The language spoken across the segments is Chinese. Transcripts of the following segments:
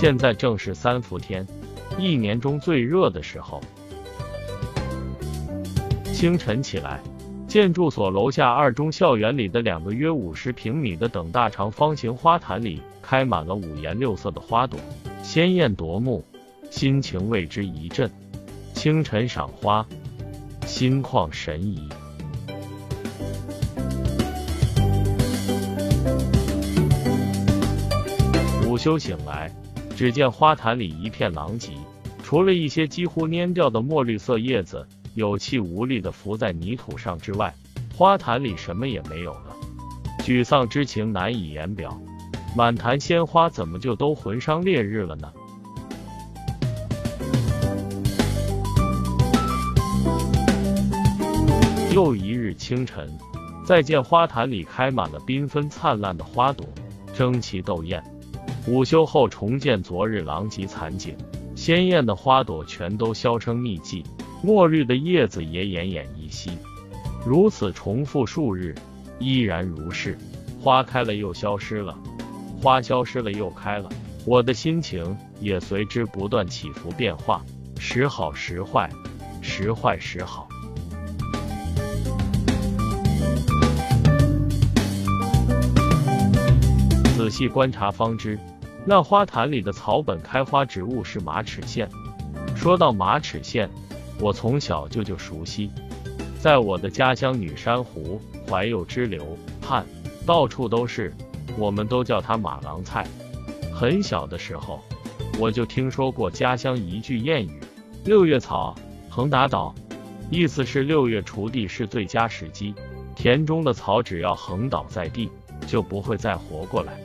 现在正是三伏天，一年中最热的时候。清晨起来，建筑所楼下二中校园里的两个约五十平米的等大长方形花坛里，开满了五颜六色的花朵，鲜艳夺目，心情为之一振。清晨赏花，心旷神怡。午休醒来。只见花坛里一片狼藉，除了一些几乎蔫掉的墨绿色叶子有气无力地浮在泥土上之外，花坛里什么也没有了。沮丧之情难以言表，满坛鲜花怎么就都魂伤烈日了呢？又一日清晨，再见花坛里开满了缤纷灿烂的花朵，争奇斗艳。午休后重见昨日狼藉残景，鲜艳的花朵全都销声匿迹，墨绿的叶子也奄奄一息。如此重复数日，依然如是。花开了又消失了，花消失了又开了，我的心情也随之不断起伏变化，时好时坏，时坏时好。仔细观察方知。那花坛里的草本开花植物是马齿苋。说到马齿苋，我从小就就熟悉，在我的家乡女山湖怀幼支流畔，到处都是，我们都叫它马郎菜。很小的时候，我就听说过家乡一句谚语：“六月草，横打倒”，意思是六月锄地是最佳时机，田中的草只要横倒在地，就不会再活过来。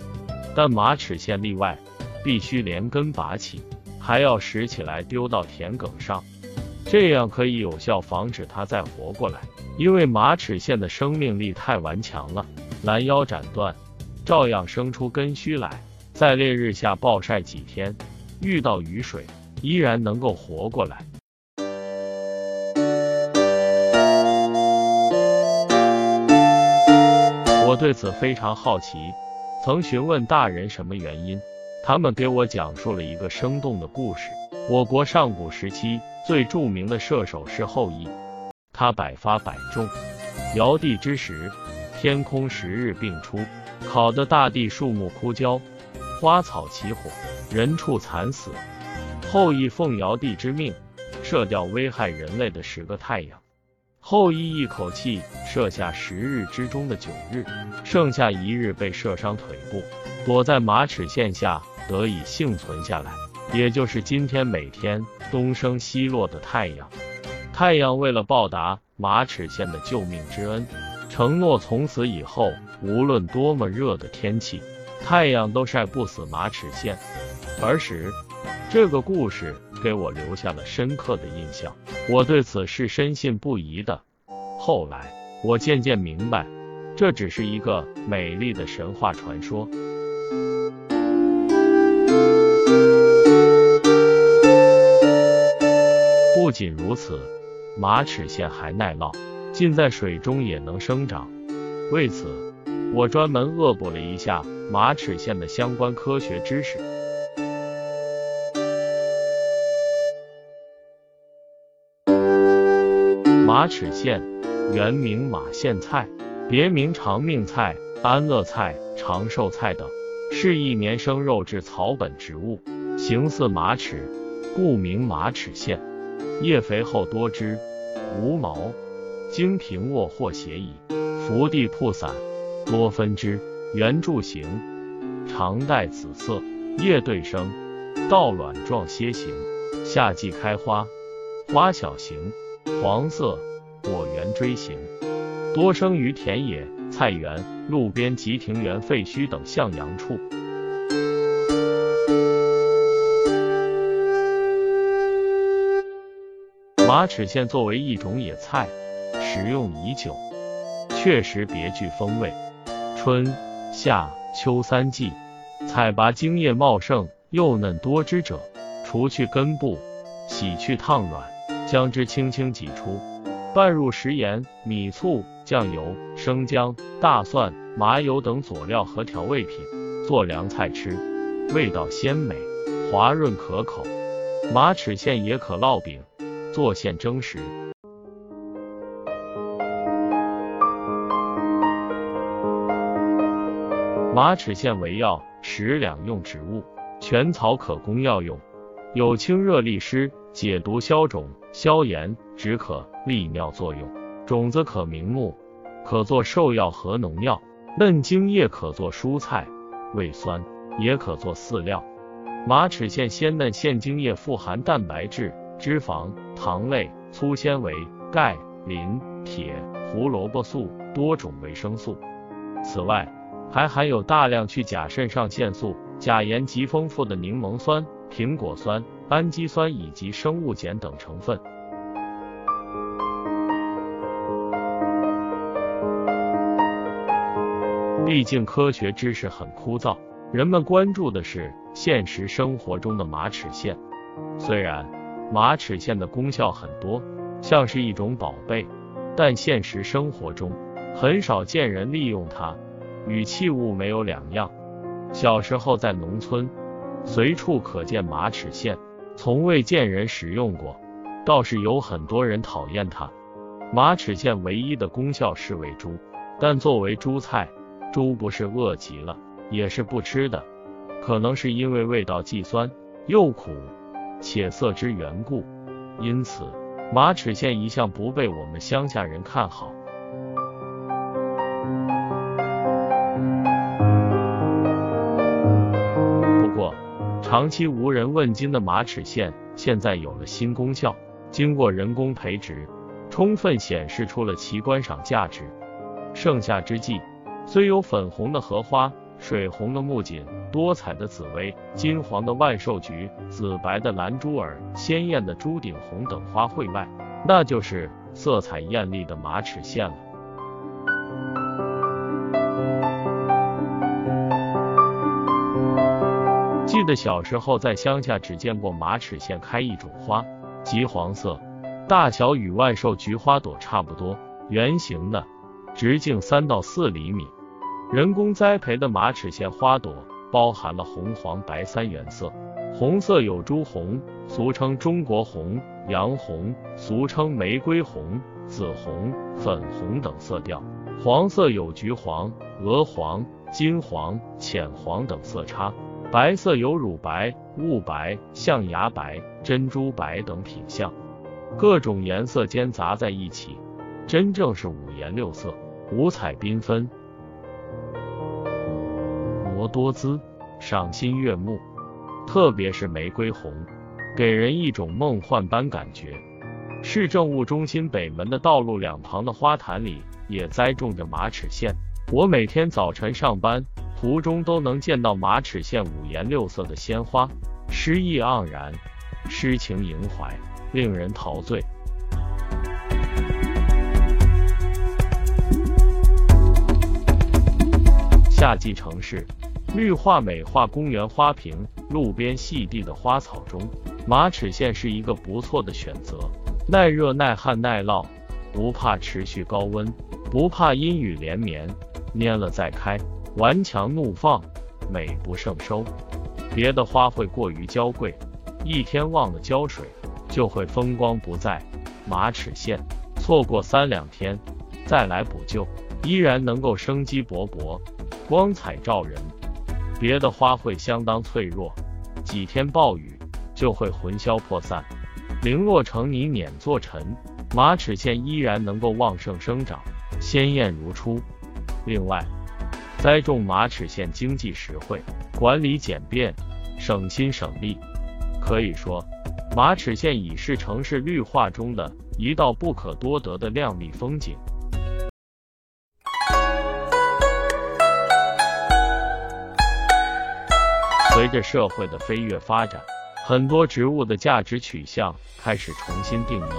但马齿苋例外，必须连根拔起，还要拾起来丢到田埂上，这样可以有效防止它再活过来。因为马齿苋的生命力太顽强了，拦腰斩断，照样生出根须来，在烈日下暴晒几天，遇到雨水，依然能够活过来。我对此非常好奇。曾询问大人什么原因，他们给我讲述了一个生动的故事。我国上古时期最著名的射手是后羿，他百发百中。尧帝之时，天空十日并出，烤得大地树木枯焦，花草起火，人畜惨死。后羿奉尧帝之命，射掉危害人类的十个太阳。后羿一口气射下十日之中的九日，剩下一日被射伤腿部，躲在马齿苋下得以幸存下来，也就是今天每天东升西落的太阳。太阳为了报答马齿苋的救命之恩，承诺从此以后无论多么热的天气，太阳都晒不死马齿苋。儿时，这个故事给我留下了深刻的印象。我对此是深信不疑的。后来，我渐渐明白，这只是一个美丽的神话传说。不仅如此，马齿苋还耐涝，浸在水中也能生长。为此，我专门恶补了一下马齿苋的相关科学知识。马齿苋原名马苋菜，别名长命菜、安乐菜、长寿菜等，是一年生肉质草本植物，形似马齿，故名马齿苋。叶肥厚多汁，无毛，茎平卧或斜倚，伏地铺散，多分支，圆柱形，常带紫色，叶对生，倒卵状楔形，夏季开花，花小型。黄色，果圆锥形，多生于田野、菜园、路边及庭园废墟等向阳处。马齿苋作为一种野菜，食用已久，确实别具风味。春夏秋三季，采拔茎叶茂盛、幼嫩多汁者，除去根部，洗去烫软。将之轻轻挤出，拌入食盐、米醋、酱油、生姜、大蒜、麻油等佐料和调味品，做凉菜吃，味道鲜美，滑润可口。马齿苋也可烙饼，做馅蒸食。马齿苋为药，食两用植物，全草可供药用，有清热利湿、解毒消肿、消炎、止渴、利尿作用。种子可明目，可做兽药和农药；嫩茎叶可做蔬菜，味酸，也可做饲料。马齿苋鲜嫩现茎叶富含蛋白质、脂肪、糖类、粗纤维、钙、磷、铁、胡萝卜素多种维生素。此外，还含有大量去甲肾上腺素、钾盐极丰富的柠檬酸、苹果酸、氨基酸以及生物碱等成分。毕竟科学知识很枯燥，人们关注的是现实生活中的马齿苋。虽然马齿苋的功效很多，像是一种宝贝，但现实生活中很少见人利用它。与器物没有两样。小时候在农村，随处可见马齿苋，从未见人食用过，倒是有很多人讨厌它。马齿苋唯一的功效是喂猪，但作为猪菜，猪不是饿极了，也是不吃的。可能是因为味道既酸又苦，且涩之缘故，因此马齿苋一向不被我们乡下人看好。长期无人问津的马齿苋，现在有了新功效，经过人工培植，充分显示出了其观赏价值。盛夏之际，虽有粉红的荷花、水红的木槿、多彩的紫薇、金黄的万寿菊、紫白的蓝珠儿、鲜艳的朱顶红等花卉外，那就是色彩艳丽的马齿苋了。记得小时候在乡下只见过马齿苋开一种花，橘黄色，大小与万寿菊花朵差不多，圆形的，直径三到四厘米。人工栽培的马齿苋花朵包含了红、黄、白三原色，红色有朱红，俗称中国红、洋红，俗称玫瑰红、紫红、粉红等色调；黄色有橘黄、鹅黄、金黄、浅黄等色差。白色有乳白、雾白、象牙白、珍珠白等品相，各种颜色间杂在一起，真正是五颜六色、五彩缤纷，模多姿，赏心悦目。特别是玫瑰红，给人一种梦幻般感觉。市政务中心北门的道路两旁的花坛里也栽种着马齿苋，我每天早晨上班。途中都能见到马齿苋五颜六色的鲜花，诗意盎然，诗情盈怀，令人陶醉。夏季城市绿化美化公园花瓶、路边细地的花草中，马齿苋是一个不错的选择。耐热、耐旱、耐涝，不怕持续高温，不怕阴雨连绵，蔫了再开。顽强怒放，美不胜收。别的花卉过于娇贵，一天忘了浇水，就会风光不再。马齿苋错过三两天，再来补救，依然能够生机勃勃，光彩照人。别的花卉相当脆弱，几天暴雨就会魂消魄散，零落成泥碾作尘。马齿苋依然能够旺盛生长，鲜艳如初。另外，栽种马齿苋经济实惠，管理简便，省心省力。可以说，马齿苋已是城市绿化中的一道不可多得的亮丽风景。随着社会的飞跃发展，很多植物的价值取向开始重新定义，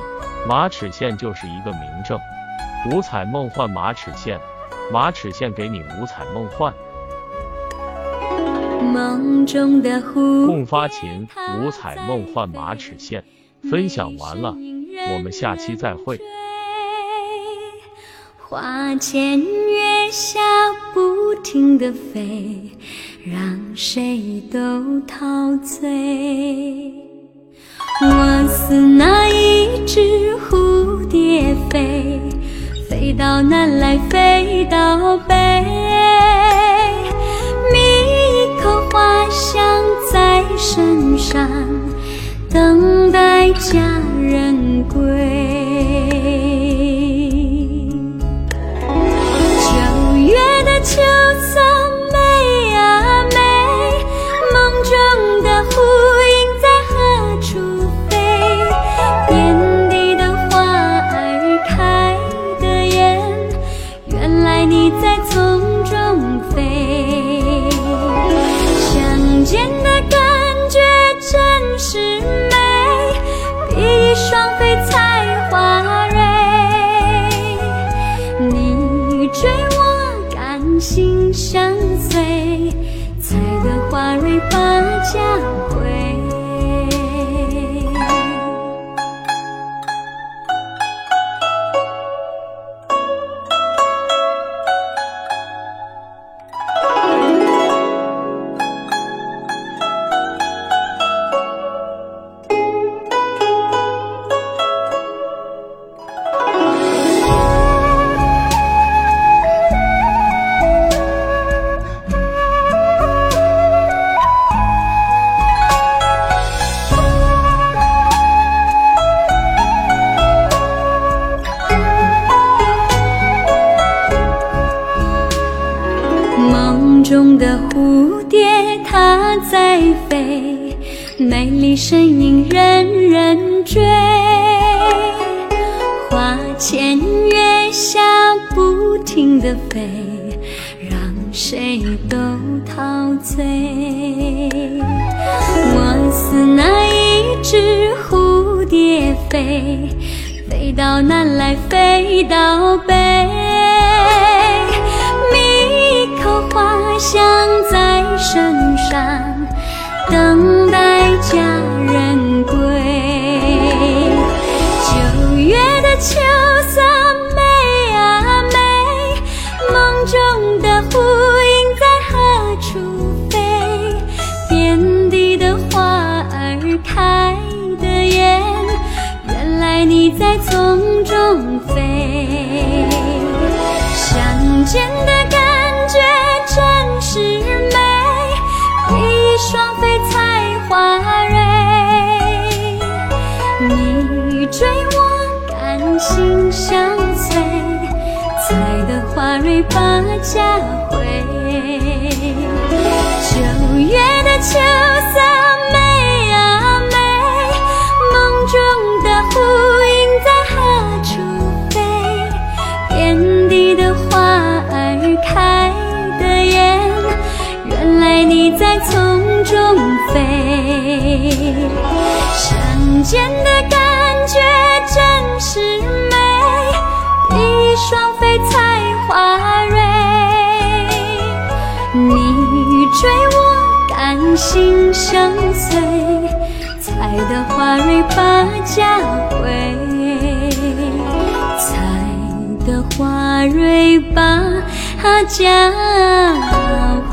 马齿苋就是一个明证。五彩梦幻马齿苋。马齿苋给你五彩梦幻。梦中的湖。共发琴，五彩梦幻马齿苋。分享完了，我们下期再会。花前月下不停的飞，让谁都陶醉。我似那一只蝴蝶飞，飞到南来，飞到北，觅一口花香在身上，等待佳人归。美丽身影人人追。花前月下不停地飞，让谁都陶醉。我似那一只蝴蝶飞，飞到南来，飞到北。觅一口花香在身上，等待佳人花蕊把家回。九月的秋色美啊美，梦中的呼应在何处飞？遍地的花儿开得艳，原来你在丛中飞。相见的感觉真是美，比翼双飞心相随，采得花蕊把家回。采得花蕊把家回。